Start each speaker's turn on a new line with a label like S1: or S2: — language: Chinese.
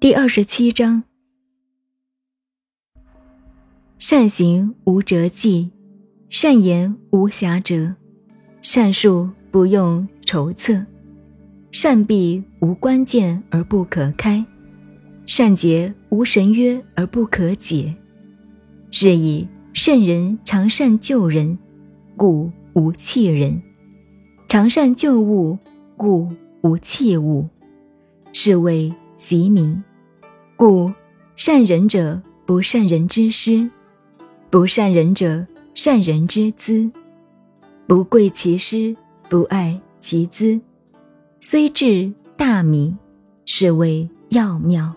S1: 第二十七章：善行无辙迹，善言无瑕谪，善术不用筹策，善闭无关键而不可开，善结无神约而不可解。是以圣人常善救人，故无弃人；常善救物，故无弃物。是谓习名。故善人者不善人之师，不善人者善人之资。不贵其师，不爱其资，虽智大迷，是谓要妙。